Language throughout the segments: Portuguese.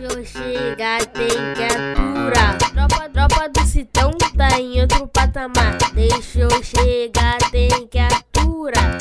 Deixa eu chegar, tem que aturar. Tropa, tropa do Citão tá em outro patamar. Deixa eu chegar, tem que aturar.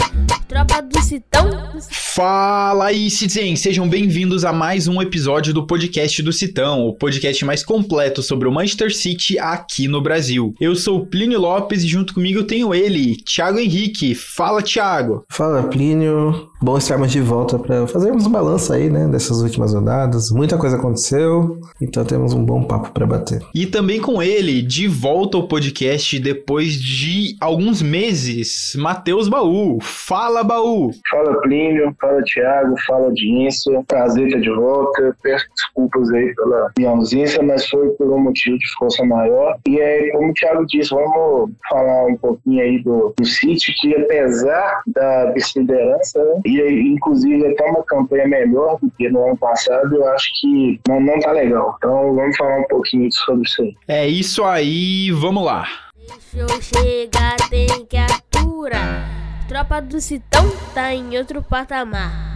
Tropa do Citão. Fala aí, Citizen! Sejam bem-vindos a mais um episódio do podcast do Citão, o podcast mais completo sobre o Manchester City aqui no Brasil. Eu sou o Plínio Lopes e junto comigo tenho ele, Thiago Henrique. Fala, Thiago! Fala, Plínio. Bom estarmos de volta para fazermos um balanço aí, né, dessas últimas rodadas. Muita coisa aconteceu, então temos um bom papo para bater. E também com ele, de volta ao podcast depois de alguns meses, Matheus Baú. Fala, Baú! Fala, Plínio. Fala, Thiago. Fala, audiência. Prazer estar de volta. Peço desculpas aí pela minha ausência, mas foi por um motivo de força maior. E é como o Thiago disse, vamos falar um pouquinho aí do, do City, que apesar da vice-liderança, né, e inclusive até uma campanha melhor do que no ano passado, eu acho que não, não tá legal. Então vamos falar um pouquinho sobre isso aí. É isso aí, vamos lá. Deixa eu chegar, tem que aturar. Tropa do Citão tá em outro patamar.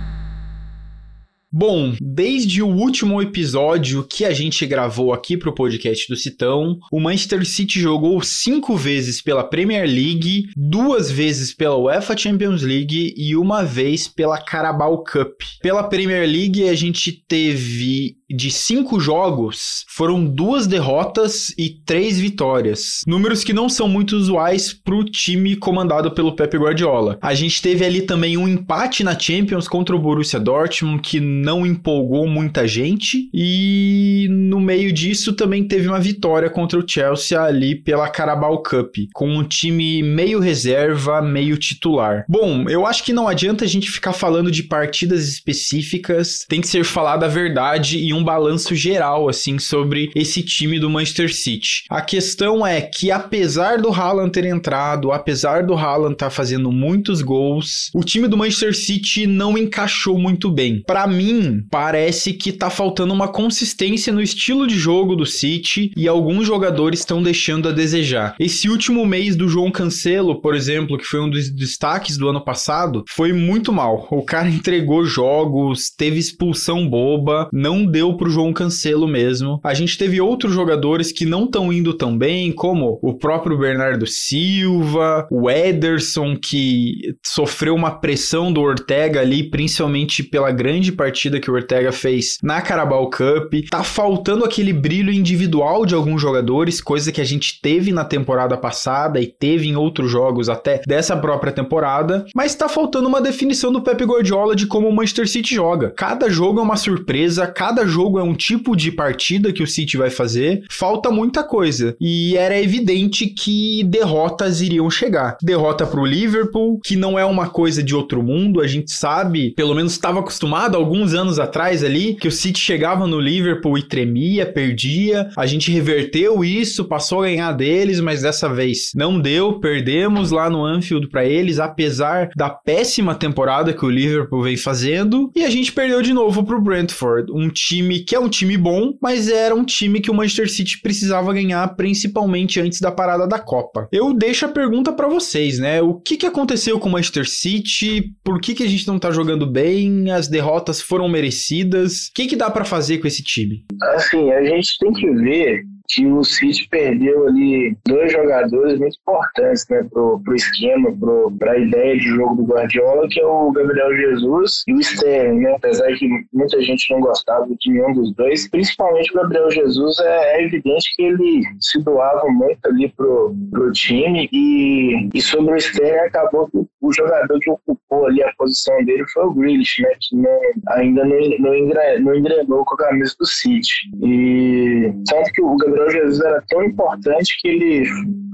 Bom, desde o último episódio que a gente gravou aqui pro podcast do Citão, o Manchester City jogou cinco vezes pela Premier League, duas vezes pela UEFA Champions League e uma vez pela Carabao Cup. Pela Premier League a gente teve de cinco jogos, foram duas derrotas e três vitórias. Números que não são muito usuais pro time comandado pelo Pep Guardiola. A gente teve ali também um empate na Champions contra o Borussia Dortmund, que não empolgou muita gente. E no meio disso também teve uma vitória contra o Chelsea ali pela Carabao Cup, com um time meio reserva, meio titular. Bom, eu acho que não adianta a gente ficar falando de partidas específicas, tem que ser falada a verdade e um balanço geral assim sobre esse time do Manchester City. A questão é que apesar do Haaland ter entrado, apesar do Haaland estar tá fazendo muitos gols, o time do Manchester City não encaixou muito bem. Para mim, parece que tá faltando uma consistência no estilo de jogo do City e alguns jogadores estão deixando a desejar. Esse último mês do João Cancelo, por exemplo, que foi um dos destaques do ano passado, foi muito mal. O cara entregou jogos, teve expulsão boba, não deu deu pro João Cancelo mesmo. A gente teve outros jogadores que não estão indo tão bem, como o próprio Bernardo Silva, o Ederson, que sofreu uma pressão do Ortega ali, principalmente pela grande partida que o Ortega fez na Carabao Cup. Tá faltando aquele brilho individual de alguns jogadores, coisa que a gente teve na temporada passada e teve em outros jogos até dessa própria temporada, mas tá faltando uma definição do Pep Guardiola de como o Manchester City joga. Cada jogo é uma surpresa, cada jogo é um tipo de partida que o City vai fazer, falta muita coisa. E era evidente que derrotas iriam chegar. Derrota pro Liverpool, que não é uma coisa de outro mundo, a gente sabe, pelo menos estava acostumado alguns anos atrás ali, que o City chegava no Liverpool e tremia, perdia. A gente reverteu isso, passou a ganhar deles, mas dessa vez não deu, perdemos lá no Anfield para eles, apesar da péssima temporada que o Liverpool vem fazendo, e a gente perdeu de novo pro Brentford, um time time que é um time bom, mas era um time que o Manchester City precisava ganhar, principalmente antes da parada da Copa. Eu deixo a pergunta para vocês, né? O que, que aconteceu com o Manchester City? Por que, que a gente não tá jogando bem? As derrotas foram merecidas? O que, que dá para fazer com esse time? Assim, a gente tem que ver que o City perdeu ali dois jogadores muito importantes né, pro, pro esquema, pro, pra ideia de jogo do Guardiola, que é o Gabriel Jesus e o Sterling, né? Apesar que muita gente não gostava de nenhum dos dois, principalmente o Gabriel Jesus, é, é evidente que ele se doava muito ali pro, pro time e, e sobre o Sterling acabou que o jogador que ocupou ali a posição dele foi o Grealish, né? Que não, ainda não, não, engrenou, não engrenou com a camisa do City. E tanto que o Gabriel Jesus era tão importante que ele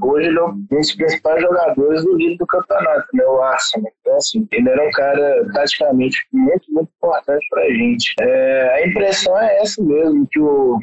hoje ele é um dos principais jogadores do líder do campeonato, né? O Arsenal. Então, assim, ele era um cara taticamente muito, muito importante pra gente. É, a impressão é essa mesmo, que o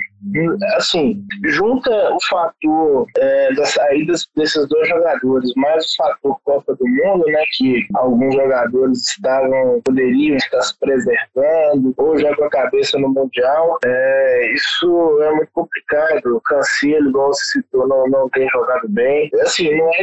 assim, junta o fator é, das saídas desses dois jogadores, mais o fator Copa do Mundo, né, que alguns jogadores estavam, poderiam estar se preservando, ou já com a cabeça no Mundial, é, isso é muito complicado. O Cancelo, igual você citou, não, não tem jogado bem. Assim, não é,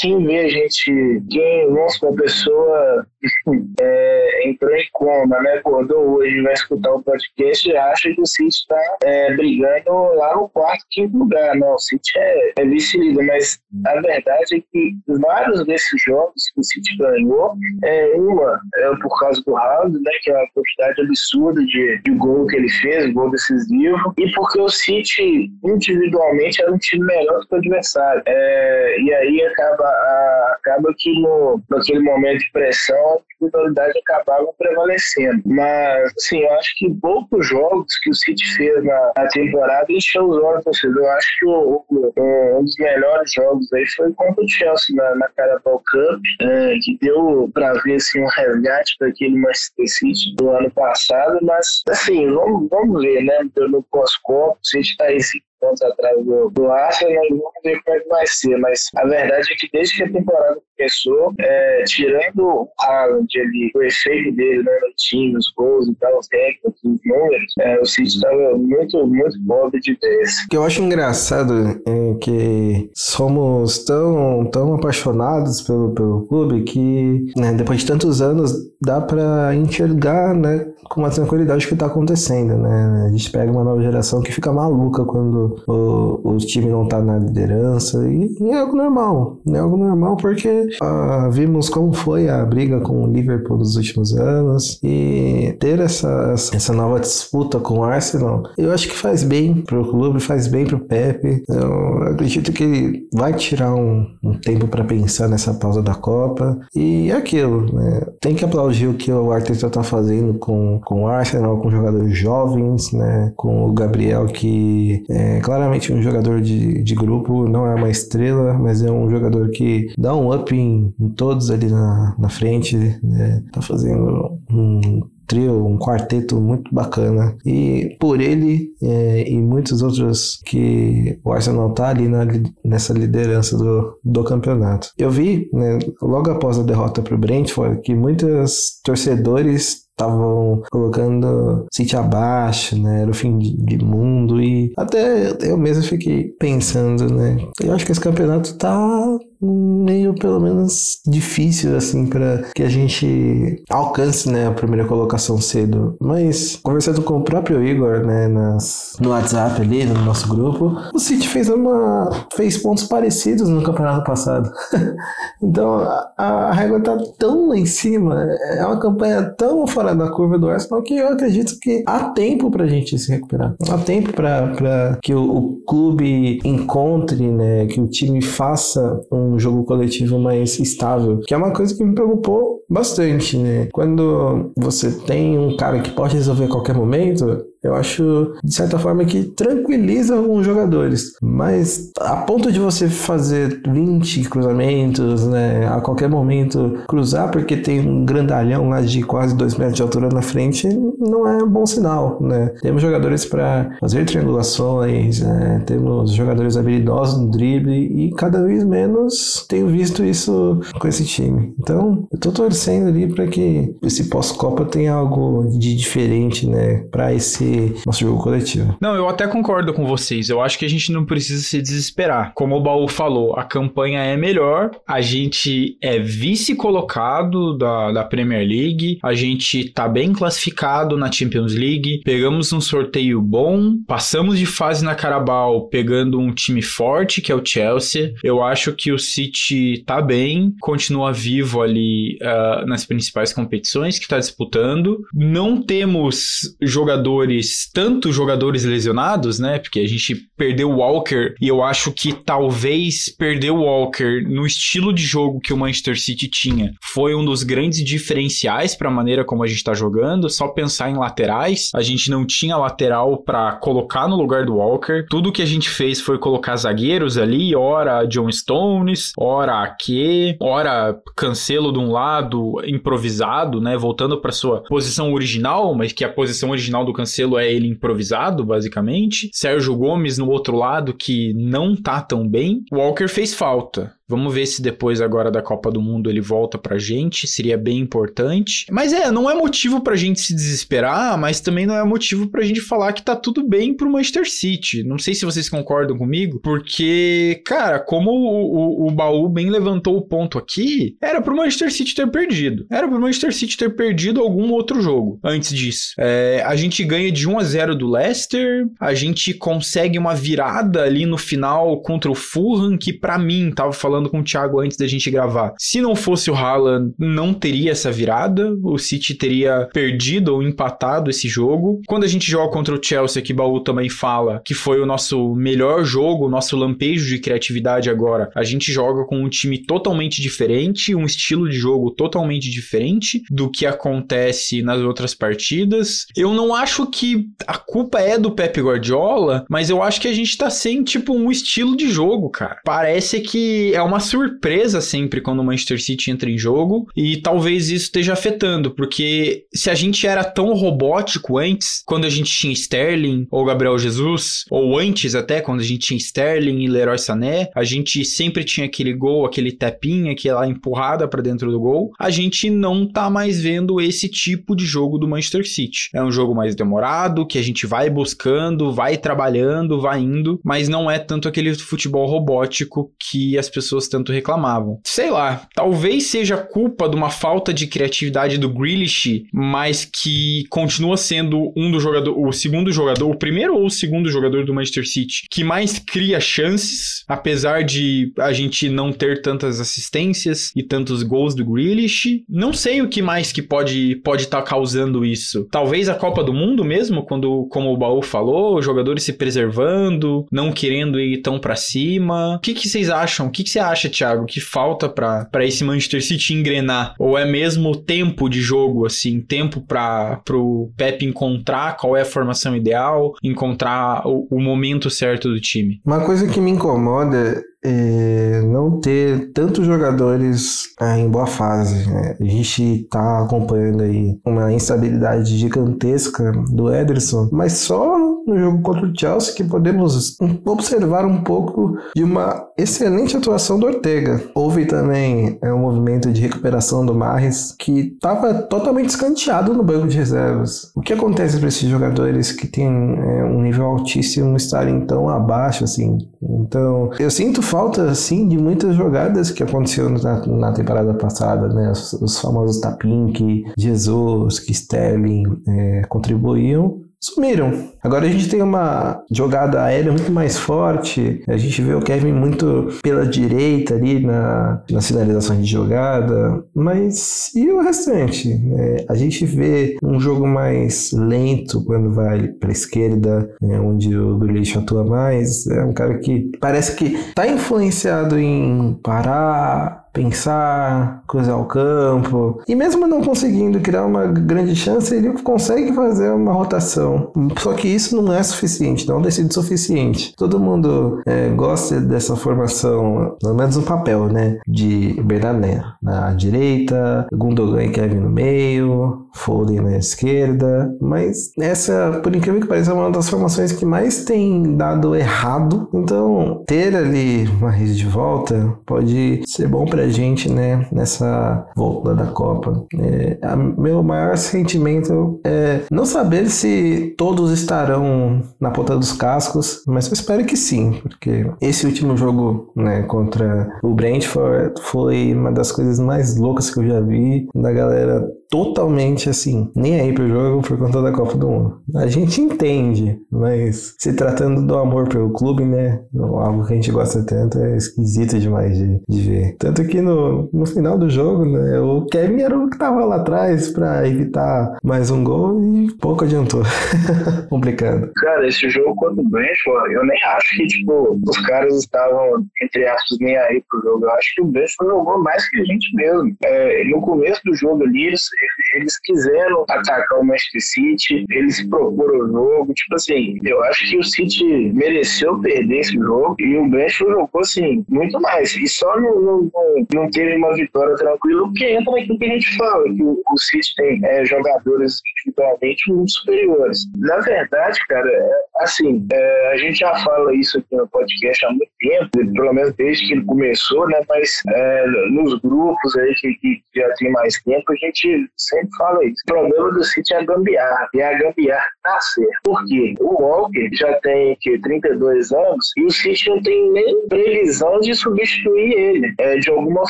quem vê a gente, quem, nossa, uma pessoa é, entrou em coma, né, acordou hoje, vai escutar o podcast e acha que o City está é, brigando lá no quarto, quinto lugar. Não, o City é, é vice-líder, mas a verdade é que vários desses jogos que o City ganhou, é, uma é por causa do Haaland, né, que é uma quantidade absurda de, de gol que ele fez, gol decisivo, e porque o City individualmente era um time melhor do que o adversário. É, e aí acaba, a, acaba que no, naquele momento de pressão a individualidade acabava prevalecendo. Mas, assim, eu acho que poucos jogos que o City fez na, na temporada encheu os olhos do Eu acho que o, o, um dos melhores jogos aí foi contra o Chelsea na, na Carabao Cup, é, que deu para ver assim, um resgate para aquele Manchester City do ano passado. Mas, assim, vamos, vamos ver, né? No pós-copo, o City está aí pontos atrás do, do Arsenal vamos ver como é que vai ser. Mas a verdade é que desde que a temporada começou, é, tirando o Haaland ali, o efeito dele né, no time, os gols e tal, os técnicos, os números, é, o City estava muito, muito pobre de ideias. O que eu acho engraçado é que somos tão, tão apaixonados pelo, pelo clube que né, depois de tantos anos dá para enxergar né, com uma tranquilidade o que está acontecendo. Né? A gente pega uma nova geração que fica maluca quando o, o time não tá na liderança. E, e, é algo normal. É algo normal porque ah, vimos como foi a briga com o Liverpool nos últimos anos. E ter essa, essa nova disputa com o Arsenal, eu acho que faz bem pro clube, faz bem pro Pepe. Eu acredito que ele vai tirar um, um tempo para pensar nessa pausa da Copa. E é aquilo, né? Tem que aplaudir o que o Arteta tá fazendo com, com o Arsenal, com jogadores jovens, né? Com o Gabriel que é, claramente um jogador de, de grupo, não é uma estrela, mas é um jogador que dá um up em, em todos ali na, na frente, né? Tá fazendo um trio, um quarteto muito bacana. E por ele é, e muitos outros que o Arsenal tá ali na, nessa liderança do, do campeonato. Eu vi, né, logo após a derrota para o Brentford, que muitos torcedores estavam colocando City abaixo, né? Era o fim de, de, mundo e até eu mesmo fiquei pensando, né? Eu acho que esse campeonato tá meio pelo menos difícil assim para que a gente alcance né a primeira colocação cedo. Mas conversando com o próprio Igor né nas, no WhatsApp ali no nosso grupo o City fez uma fez pontos parecidos no campeonato passado. Então a, a régua tá tão lá em cima é uma campanha tão fora da curva do Arsenal que eu acredito que há tempo pra gente se recuperar. Há tempo para que o, o clube encontre né que o time faça um um jogo coletivo mais estável, que é uma coisa que me preocupou bastante, né? Quando você tem um cara que pode resolver a qualquer momento, eu acho, de certa forma, que tranquiliza alguns jogadores. Mas a ponto de você fazer 20 cruzamentos, né? A qualquer momento cruzar, porque tem um grandalhão lá de quase 2 metros de altura na frente, não é um bom sinal, né? Temos jogadores para fazer triangulações, né? temos jogadores habilidosos no drible e cada vez menos tenho visto isso com esse time. Então, eu tô torcendo ali para que esse pós-Copa tenha algo de diferente, né? Para esse nosso jogo coletivo. Não, eu até concordo com vocês. Eu acho que a gente não precisa se desesperar. Como o Baú falou, a campanha é melhor, a gente é vice-colocado da, da Premier League, a gente tá bem classificado na Champions League, pegamos um sorteio bom, passamos de fase na Carabao pegando um time forte, que é o Chelsea. Eu acho que o City tá bem, continua vivo ali uh, nas principais competições que tá disputando. Não temos jogadores tanto jogadores lesionados, né? Porque a gente perdeu o Walker e eu acho que talvez perder o Walker no estilo de jogo que o Manchester City tinha foi um dos grandes diferenciais para a maneira como a gente está jogando. Só pensar em laterais, a gente não tinha lateral para colocar no lugar do Walker. Tudo que a gente fez foi colocar zagueiros ali, ora John Stones, ora Ake, ora Cancelo de um lado, improvisado, né? Voltando para sua posição original, mas que a posição original do Cancelo é ele improvisado, basicamente. Sérgio Gomes no outro lado, que não tá tão bem. Walker fez falta. Vamos ver se depois agora da Copa do Mundo ele volta pra gente, seria bem importante. Mas é, não é motivo pra gente se desesperar, mas também não é motivo pra gente falar que tá tudo bem pro Manchester City. Não sei se vocês concordam comigo, porque, cara, como o, o, o baú bem levantou o ponto aqui, era pro Manchester City ter perdido. Era pro Manchester City ter perdido algum outro jogo antes disso. É, a gente ganha de 1 a 0 do Leicester, a gente consegue uma virada ali no final contra o Fulham, que para mim, tava falando falando com o Thiago antes da gente gravar. Se não fosse o Haaland, não teria essa virada. O City teria perdido ou empatado esse jogo. Quando a gente joga contra o Chelsea, que Baú também fala que foi o nosso melhor jogo, o nosso lampejo de criatividade agora, a gente joga com um time totalmente diferente, um estilo de jogo totalmente diferente do que acontece nas outras partidas. Eu não acho que a culpa é do Pep Guardiola, mas eu acho que a gente tá sem, tipo, um estilo de jogo, cara. Parece que é surpresa sempre quando o Manchester City entra em jogo e talvez isso esteja afetando, porque se a gente era tão robótico antes, quando a gente tinha Sterling ou Gabriel Jesus, ou antes até, quando a gente tinha Sterling e Leroy Sané, a gente sempre tinha aquele gol, aquele tapinha, aquela empurrada para dentro do gol. A gente não tá mais vendo esse tipo de jogo do Manchester City. É um jogo mais demorado, que a gente vai buscando, vai trabalhando, vai indo, mas não é tanto aquele futebol robótico que as pessoas pessoas tanto reclamavam. Sei lá, talvez seja culpa de uma falta de criatividade do Grealish, mas que continua sendo um do jogador, o segundo jogador, o primeiro ou o segundo jogador do Manchester City que mais cria chances, apesar de a gente não ter tantas assistências e tantos gols do Grealish. Não sei o que mais que pode pode estar tá causando isso. Talvez a Copa do Mundo mesmo, quando como o Baú falou, os jogadores se preservando, não querendo ir tão para cima. O que, que vocês acham? O que, que você acha, Thiago, que falta para esse Manchester City engrenar? Ou é mesmo tempo de jogo, assim, tempo para o Pep encontrar qual é a formação ideal, encontrar o, o momento certo do time? Uma coisa que me incomoda é, não ter tantos jogadores é, em boa fase. Né? A gente está acompanhando aí uma instabilidade gigantesca do Ederson, mas só no jogo contra o Chelsea que podemos observar um pouco de uma excelente atuação do Ortega. Houve também é, um movimento de recuperação do Marres que estava totalmente escanteado no banco de reservas. O que acontece para esses jogadores que têm é, um nível altíssimo estarem tão abaixo assim? Então, eu sinto falta, assim, de muitas jogadas que aconteceram na, na temporada passada, né? Os, os famosos tapin que Jesus, que Sterling é, contribuíam sumiram. Agora a gente tem uma jogada aérea muito mais forte. A gente vê o Kevin muito pela direita ali na, na finalização de jogada. Mas e o restante? É, a gente vê um jogo mais lento quando vai para a esquerda, é, onde o Grealish atua mais. É um cara que parece que está influenciado em parar pensar, cruzar o campo. E mesmo não conseguindo criar uma grande chance, ele consegue fazer uma rotação. Só que isso não é suficiente, não tem sido suficiente. Todo mundo é, gosta dessa formação, pelo menos no papel, né? De Bernané na direita, Gundogan e Kevin no meio, Foden na esquerda. Mas essa, por incrível que pareça, é uma das formações que mais tem dado errado. Então, ter ali uma rede de volta pode ser bom pra gente, né, nessa volta da Copa. É, a, meu maior sentimento é não saber se todos estarão na ponta dos cascos, mas eu espero que sim, porque esse último jogo, né, contra o Brentford foi uma das coisas mais loucas que eu já vi, da galera totalmente assim, nem aí pro jogo por conta da Copa do Mundo. A gente entende, mas se tratando do amor pelo clube, né? Algo que a gente gosta tanto é esquisito demais de, de ver. Tanto que no, no final do jogo, né? O Kevin era o que tava lá atrás pra evitar mais um gol e pouco adiantou. Complicado. Cara, esse jogo contra o Brentford, eu nem acho que, tipo, os caras estavam, entre aspas, nem aí pro jogo. Eu acho que o Brentford jogou mais que a gente mesmo. É, no começo do jogo ali, eles safety. Eles quiseram atacar o Manchester City, eles proporam o jogo. Tipo assim, eu acho que o City mereceu perder esse jogo e o Brentford jogou assim, muito mais. E só não, não, não teve uma vitória tranquila, porque entra naquilo que a gente fala, que o, o City tem é, jogadores individualmente muito superiores. Na verdade, cara, é, assim, é, a gente já fala isso aqui no podcast há muito tempo, pelo menos desde que ele começou, né? Mas é, nos grupos aí que, que, já tem mais tempo, a gente sempre fala isso. O problema do City é a gambiarra. E a gambiarra tá certo. Por quê? O Walker já tem que, 32 anos e o City não tem nem previsão de substituir ele é, de alguma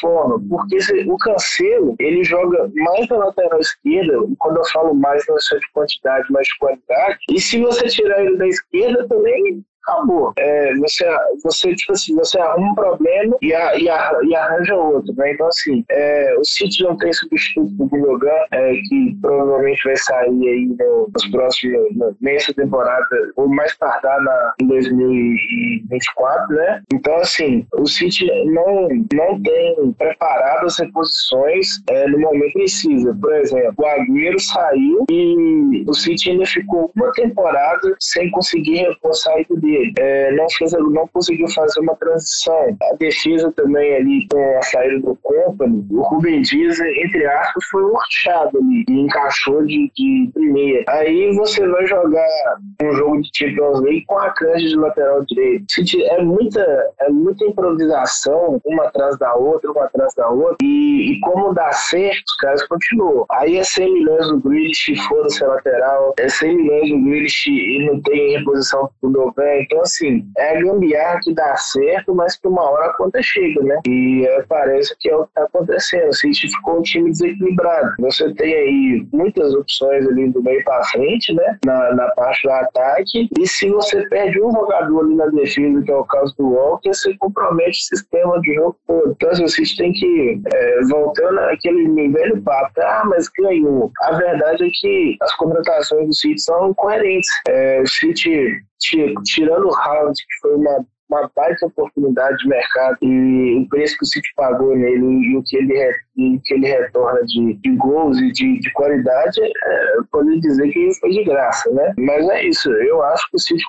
forma. Porque se, o Cancelo, ele joga mais na lateral esquerda, quando eu falo mais, não é só de quantidade, mas de qualidade. E se você tirar ele da esquerda, também acabou. É, você, você, tipo assim, você arruma um problema e, a, e, a, e arranja outro, né? Então, assim, é, o City não tem substituto do Gundogan, é, que provavelmente vai sair aí nos próximos, nessa temporada, ou mais tardar na, em 2024, né? Então, assim, o City não, não tem preparado as reposições é, no momento precisa. Por exemplo, o Agüero saiu e o City ainda ficou uma temporada sem conseguir repor a saída dele é, não, fez, não conseguiu fazer uma transição. A defesa também ali com a saída do Company, o Rubem Dias, entre aspas, foi achado ali e encaixou de, de primeira. Aí você vai jogar um jogo de Champions League com a canja de lateral direito. É muita, é muita improvisação, uma atrás da outra, uma atrás da outra, e, e como dá certo, os caras continuam. Aí é 100 milhões do Grealish, foda-se lateral, é 100 milhões do Grealish e não tem reposição pro Dovan, então, assim, é a gambiarra que dá certo, mas que uma hora a conta chega, né? E é, parece que é o que tá acontecendo. City ficou um time desequilibrado. Você tem aí muitas opções ali do meio para frente, né? Na, na parte do ataque. E se você perde um jogador ali na defesa, que é o caso do Walker, você compromete o sistema de jogo todo. Então, assim, o City tem que, é, voltando àquele velho papo, ah, mas ganhou. A verdade é que as contratações do City são coerentes. É, o City tirando o Haaland, que foi uma, uma baita oportunidade de mercado, e o preço que o City pagou nele e o que ele, e o que ele retorna de, de gols e de, de qualidade, é, eu poderia dizer que foi de graça, né? Mas é isso, eu acho que o City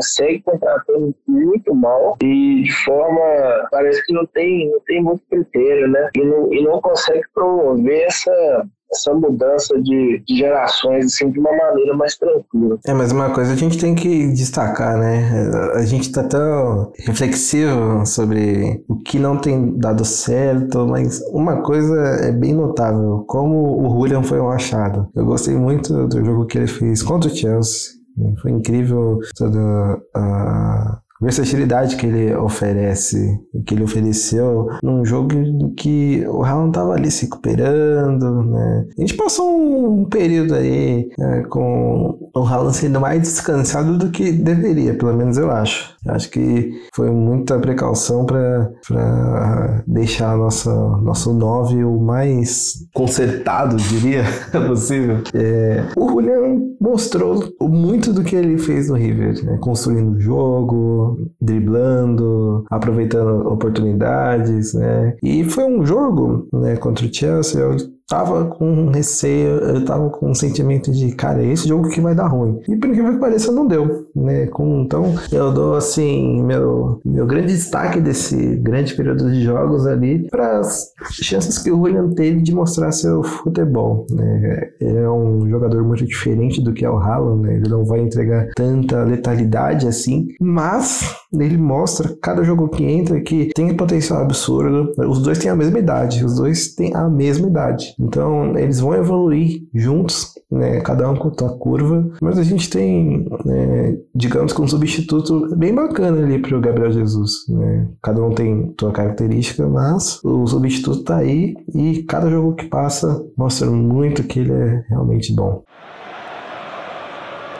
segue contratando muito mal e de forma, parece que não tem, não tem muito critério, né? E não, e não consegue promover essa essa mudança de, de, gerações assim, de uma maneira mais tranquila. É, mas uma coisa a gente tem que destacar, né? A gente tá tão reflexivo sobre o que não tem dado certo, mas uma coisa é bem notável, como o Julian foi um achado. Eu gostei muito do jogo que ele fez contra o Chelsea. Foi incrível toda a versatilidade que ele oferece, que ele ofereceu num jogo que o Haaland estava ali se recuperando, né? A gente passou um período aí né, com o Haaland sendo mais descansado do que deveria, pelo menos eu acho. Acho que foi muita precaução para deixar nossa, nosso 9 o mais consertado, diria, possível. É, o Julian mostrou muito do que ele fez no River, né? construindo o jogo, driblando, aproveitando oportunidades, né? E foi um jogo né, contra o Chelsea, tava com receio, eu tava com um sentimento de, cara, é esse jogo que vai dar ruim. E por incrível que pareça, não deu, né? Então, eu dou, assim, meu, meu grande destaque desse grande período de jogos ali para as chances que o William teve de mostrar seu futebol, né? Ele é um jogador muito diferente do que é o Haaland, né? Ele não vai entregar tanta letalidade assim, mas ele mostra cada jogo que entra que tem potencial absurdo. Os dois têm a mesma idade, os dois têm a mesma idade. Então, eles vão evoluir juntos, né, cada um com a sua curva, mas a gente tem, né, digamos que um substituto bem bacana ali para o Gabriel Jesus. Né? Cada um tem sua característica, mas o substituto está aí e cada jogo que passa mostra muito que ele é realmente bom.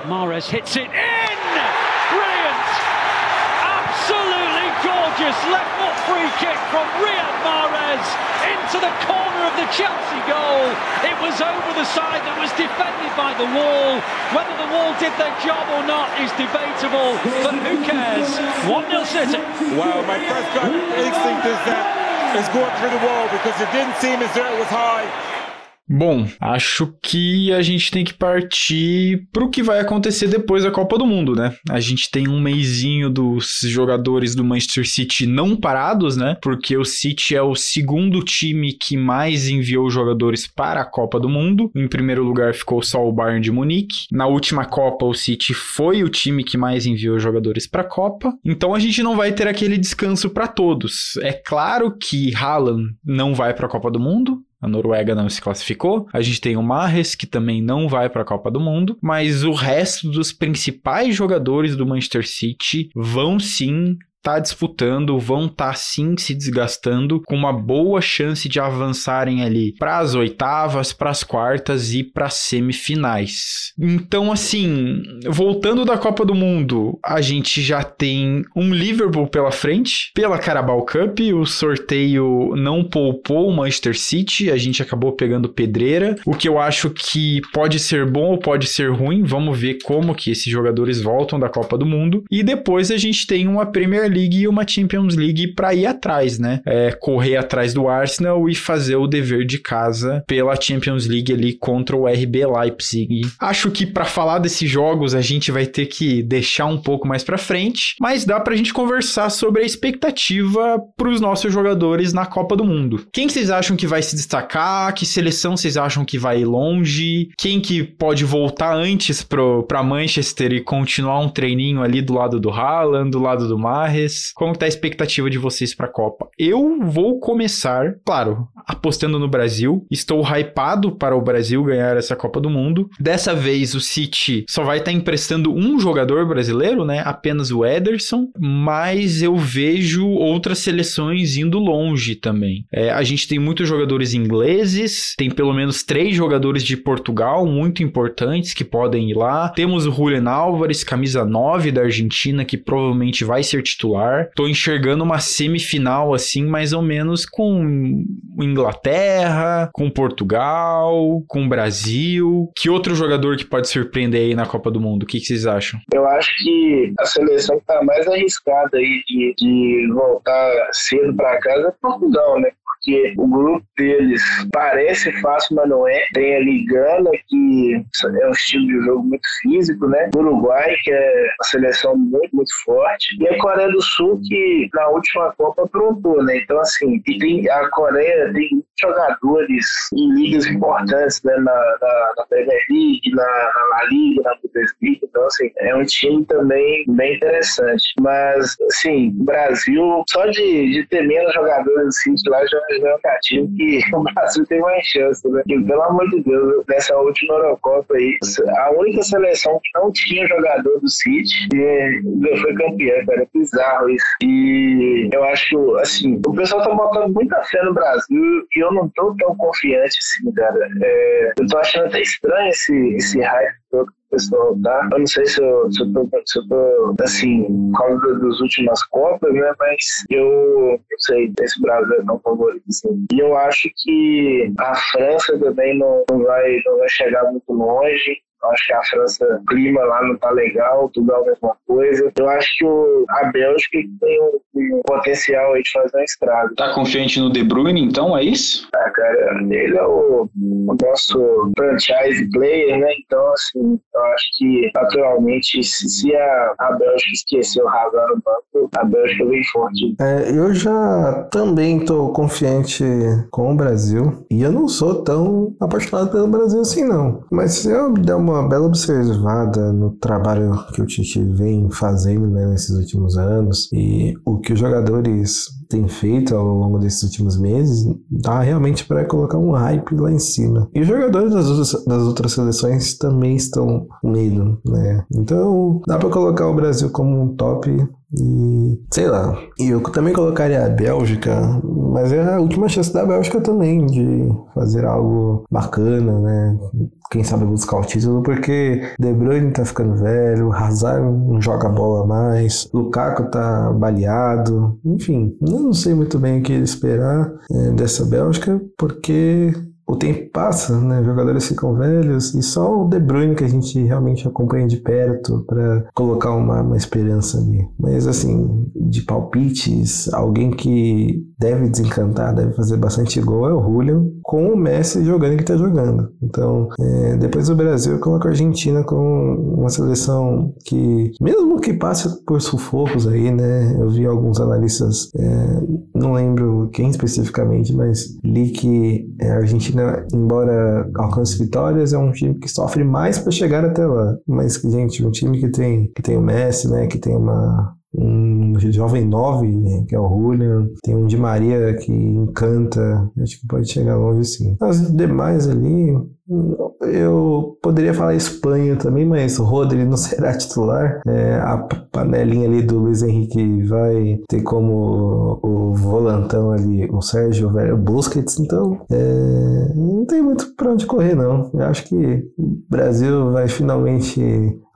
Mares hits it in! Brilliant! Absolutely gorgeous left foot free kick from Riyad Mahrez into the corner of the Chelsea goal. It was over the side that was defended by the wall. Whether the wall did their job or not is debatable, but who cares? 1-0 City. Well, my first gut instinct is that it's going through the wall because it didn't seem as though it was high. Bom, acho que a gente tem que partir pro que vai acontecer depois da Copa do Mundo, né? A gente tem um meizinho dos jogadores do Manchester City não parados, né? Porque o City é o segundo time que mais enviou jogadores para a Copa do Mundo. Em primeiro lugar ficou só o Bayern de Munique. Na última Copa, o City foi o time que mais enviou jogadores para a Copa. Então a gente não vai ter aquele descanso para todos. É claro que Haaland não vai para a Copa do Mundo, a Noruega não se classificou. A gente tem o Mahrez, que também não vai para a Copa do Mundo. Mas o resto dos principais jogadores do Manchester City vão sim tá disputando, vão estar tá, sim se desgastando, com uma boa chance de avançarem ali para as oitavas, para as quartas e para semifinais. Então, assim, voltando da Copa do Mundo, a gente já tem um Liverpool pela frente, pela Carabao Cup, o sorteio não poupou o Manchester City, a gente acabou pegando pedreira, o que eu acho que pode ser bom ou pode ser ruim, vamos ver como que esses jogadores voltam da Copa do Mundo. E depois a gente tem uma Premier League e uma Champions League para ir atrás, né? É, correr atrás do Arsenal e fazer o dever de casa pela Champions League ali contra o RB Leipzig. Acho que para falar desses jogos a gente vai ter que deixar um pouco mais para frente, mas dá pra gente conversar sobre a expectativa para os nossos jogadores na Copa do Mundo. Quem vocês acham que vai se destacar? Que seleção vocês acham que vai ir longe? Quem que pode voltar antes pro, pra Manchester e continuar um treininho ali do lado do Haaland, do lado do Mahrez? Vocês, como está a expectativa de vocês para a Copa? Eu vou começar, claro, apostando no Brasil. Estou hypado para o Brasil ganhar essa Copa do Mundo. Dessa vez o City só vai estar tá emprestando um jogador brasileiro, né? Apenas o Ederson, mas eu vejo outras seleções indo longe também. É, a gente tem muitos jogadores ingleses, tem pelo menos três jogadores de Portugal muito importantes que podem ir lá. Temos o Julian Álvares, camisa 9 da Argentina, que provavelmente vai ser titular titular. Tô enxergando uma semifinal assim, mais ou menos com Inglaterra, com Portugal, com Brasil. Que outro jogador que pode surpreender aí na Copa do Mundo? O que, que vocês acham? Eu acho que a seleção que tá mais arriscada aí de, de voltar cedo para casa é Portugal, né? Porque o grupo deles parece fácil, mas não é. Tem ali Gana, que é um estilo de jogo muito físico, né? Uruguai, que é uma seleção muito, muito forte. E a Coreia do Sul, que na última Copa aprontou, né? Então, assim, e tem, a Coreia tem jogadores em ligas importantes, né? Na, na, na Premier League, na, na La Liga, na Bundesliga. Então, assim, é um time também bem interessante. Mas, assim, Brasil, só de, de ter menos jogadores no City lá já negativo que o Brasil tem mais chance, né? E, pelo amor de Deus, nessa última Eurocopa aí, a única seleção que não tinha jogador do City e foi campeã, cara. É bizarro isso. E eu acho, assim, o pessoal tá botando muita fé no Brasil e eu não tô tão confiante assim, cara. É, eu tô achando até estranho esse, esse hype todo pessoal tá. Eu não sei se eu, se eu, tô, se eu tô, assim, por causa das últimas Copas, né? Mas eu não sei, esse Brasil é tão favorito assim. E eu acho que a França também não, não, vai, não vai chegar muito longe. Acho que a França, o clima lá não tá legal, tudo é a mesma coisa. Eu acho que o, a Bélgica tem um, um potencial aí de fazer um estrago. Tá confiante no De Bruyne, então, é isso? Ah, cara, ele é o, o nosso franchise player, né? Então, assim, eu acho que, naturalmente, se, se a, a Bélgica esquecer o Hazard no banco, a Bélgica vem forte. É, eu já também tô confiante com o Brasil. E eu não sou tão apaixonado pelo Brasil assim, não. Mas se eu der uma uma bela observada no trabalho que o Tite vem fazendo né, nesses últimos anos. E o que os jogadores têm feito ao longo desses últimos meses, dá realmente para colocar um hype lá em cima. E os jogadores das outras, das outras seleções também estão com medo, né? Então dá para colocar o Brasil como um top e sei lá. E eu também colocaria a Bélgica, mas é a última chance da Bélgica também de fazer algo bacana, né? Quem sabe buscar o título, porque De Bruyne tá ficando velho, Hazard não joga bola mais, Lukaku tá baleado, enfim, não sei muito bem o que esperar é, dessa Bélgica, porque o tempo passa, né? Jogadores ficam velhos e só o De Bruyne que a gente realmente acompanha de perto para colocar uma, uma esperança ali. Mas assim, de palpites, alguém que deve desencantar, deve fazer bastante gol é o Julian, com o Messi jogando que tá jogando. Então, é, depois do Brasil, eu coloco a Argentina com uma seleção que, mesmo que passe por sufocos aí, né? Eu vi alguns analistas, é, não lembro quem especificamente, mas li que a Argentina, embora alcance vitórias, é um time que sofre mais para chegar até lá. Mas, gente, um time que tem, que tem o Messi, né? Que tem uma, um jovem 9, né, que é o Julian, tem um de Maria que encanta, acho que pode chegar longe sim. As demais ali, eu poderia falar Espanha também, mas o Rodri não será titular. É, a panelinha ali do Luiz Henrique vai ter como o volantão ali o Sérgio Velho Busquets, então é, não tem muito para onde correr não. Eu acho que o Brasil vai finalmente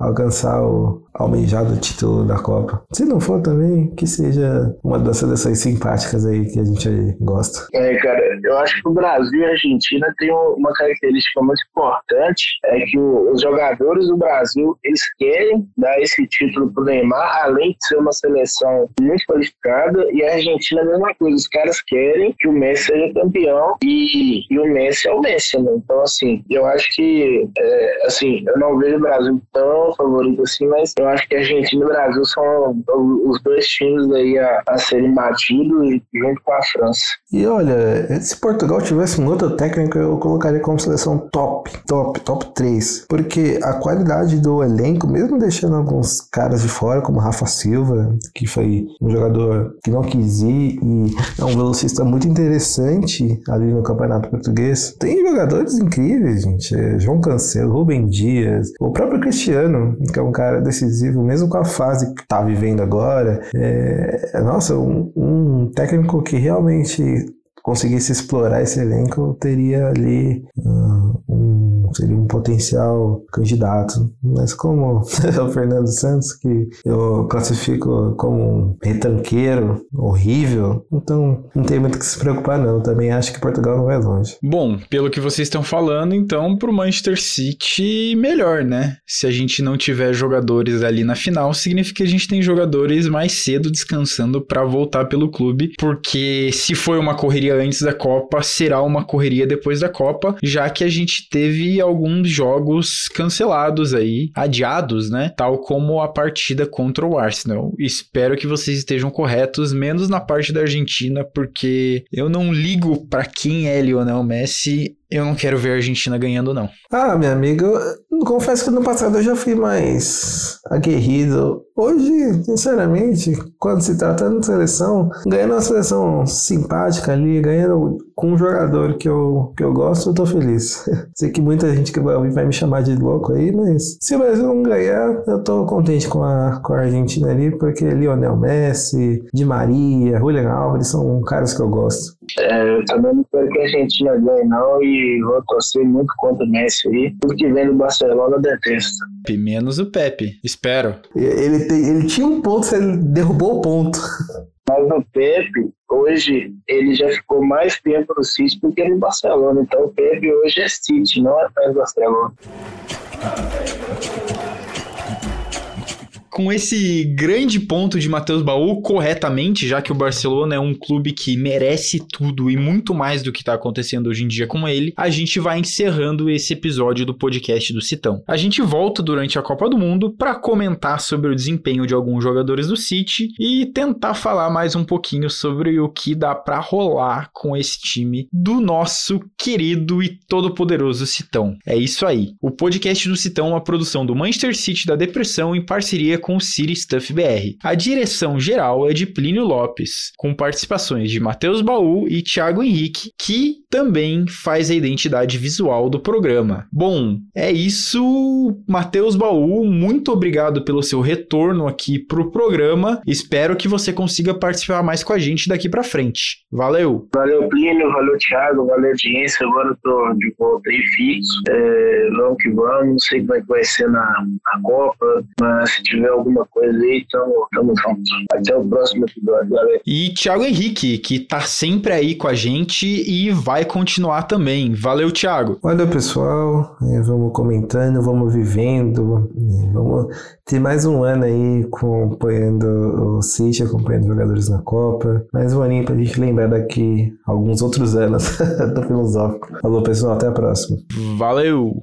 alcançar o almejado título da Copa. Se não for também, que seja uma das seleções simpáticas aí que a gente gosta. É, cara, eu acho que o Brasil e a Argentina têm uma característica muito importante, é que os jogadores do Brasil, eles querem dar esse título pro Neymar, além de ser uma seleção muito qualificada, e a Argentina é a mesma coisa, os caras querem que o Messi seja campeão, e, e o Messi é o Messi, né? Então, assim, eu acho que, é, assim, eu não vejo o Brasil tão favorito assim, mas eu acho que a Argentina e o Brasil são os dois times aí a, a serem batidos junto com a França. E olha, se Portugal tivesse um outro técnico, eu colocaria como seleção top, top, top 3. Porque a qualidade do elenco, mesmo deixando alguns caras de fora, como Rafa Silva, que foi um jogador que não quis ir e é um velocista muito interessante ali no Campeonato Português, tem jogadores incríveis, gente. João Cancelo, Rubem Dias, o próprio Cristiano, que é um cara decisivo, mesmo com a fase que tá vivendo agora. É, nossa, um, um técnico que realmente conseguisse explorar esse elenco, teria ali uh, um, seria um potencial candidato. Mas como é o Fernando Santos, que eu classifico como um retanqueiro horrível, então não tem muito que se preocupar não. Também acho que Portugal não vai longe. Bom, pelo que vocês estão falando, então pro Manchester City melhor, né? Se a gente não tiver jogadores ali na final, significa que a gente tem jogadores mais cedo descansando para voltar pelo clube, porque se foi uma correria antes da Copa, será uma correria depois da Copa, já que a gente teve alguns jogos cancelados aí, adiados, né? Tal como a partida contra o Arsenal. Espero que vocês estejam corretos, menos na parte da Argentina, porque eu não ligo para quem é Lionel Messi eu não quero ver a Argentina ganhando, não. Ah, meu amigo, eu confesso que no passado eu já fui mais aguerrido. Hoje, sinceramente, quando se tratando de seleção, ganhando uma seleção simpática ali, ganhando com um jogador que eu, que eu gosto, eu tô feliz. Sei que muita gente que vai vai me chamar de louco aí, mas se o Brasil não ganhar, eu tô contente com a, com a Argentina ali, porque Lionel Messi, Di Maria, Julian Alves são caras que eu gosto. É, eu também não quero que a Argentina ganhe, não, e vou torcer muito contra o Messi aí. Tudo que vem do Barcelona eu detesto. Menos o Pepe, espero. Ele, tem, ele tinha um ponto, ele derrubou o ponto. Mas o Pepe, hoje, ele já ficou mais tempo no City do que no Barcelona. Então o Pepe hoje é City, não é mais Barcelona com esse grande ponto de Matheus Baú corretamente, já que o Barcelona é um clube que merece tudo e muito mais do que está acontecendo hoje em dia com ele, a gente vai encerrando esse episódio do podcast do Citão. A gente volta durante a Copa do Mundo para comentar sobre o desempenho de alguns jogadores do City e tentar falar mais um pouquinho sobre o que dá para rolar com esse time do nosso querido e todo poderoso Citão. É isso aí. O podcast do Citão é uma produção do Manchester City da Depressão em parceria com o City Stuff BR. A direção geral é de Plínio Lopes, com participações de Matheus Baú e Thiago Henrique, que também faz a identidade visual do programa. Bom, é isso, Matheus Baú, muito obrigado pelo seu retorno aqui pro programa. Espero que você consiga participar mais com a gente daqui para frente. Valeu! Valeu, Plínio, valeu, Thiago, valeu, audiência. Agora eu tô de volta aí fixo. É, vamos que vamos, não sei como é que vai ser na, na Copa, mas se tiver alguma coisa aí, tamo, tamo junto. Até o próximo episódio, galera. E Thiago Henrique, que tá sempre aí com a gente e vai continuar também. Valeu, Thiago. Valeu, pessoal. É, vamos comentando, vamos vivendo. É, vamos ter mais um ano aí acompanhando o City, acompanhando jogadores na Copa. Mais um aninho pra gente lembrar daqui alguns outros anos do filosófico. Falou, pessoal. Até a próxima. Valeu!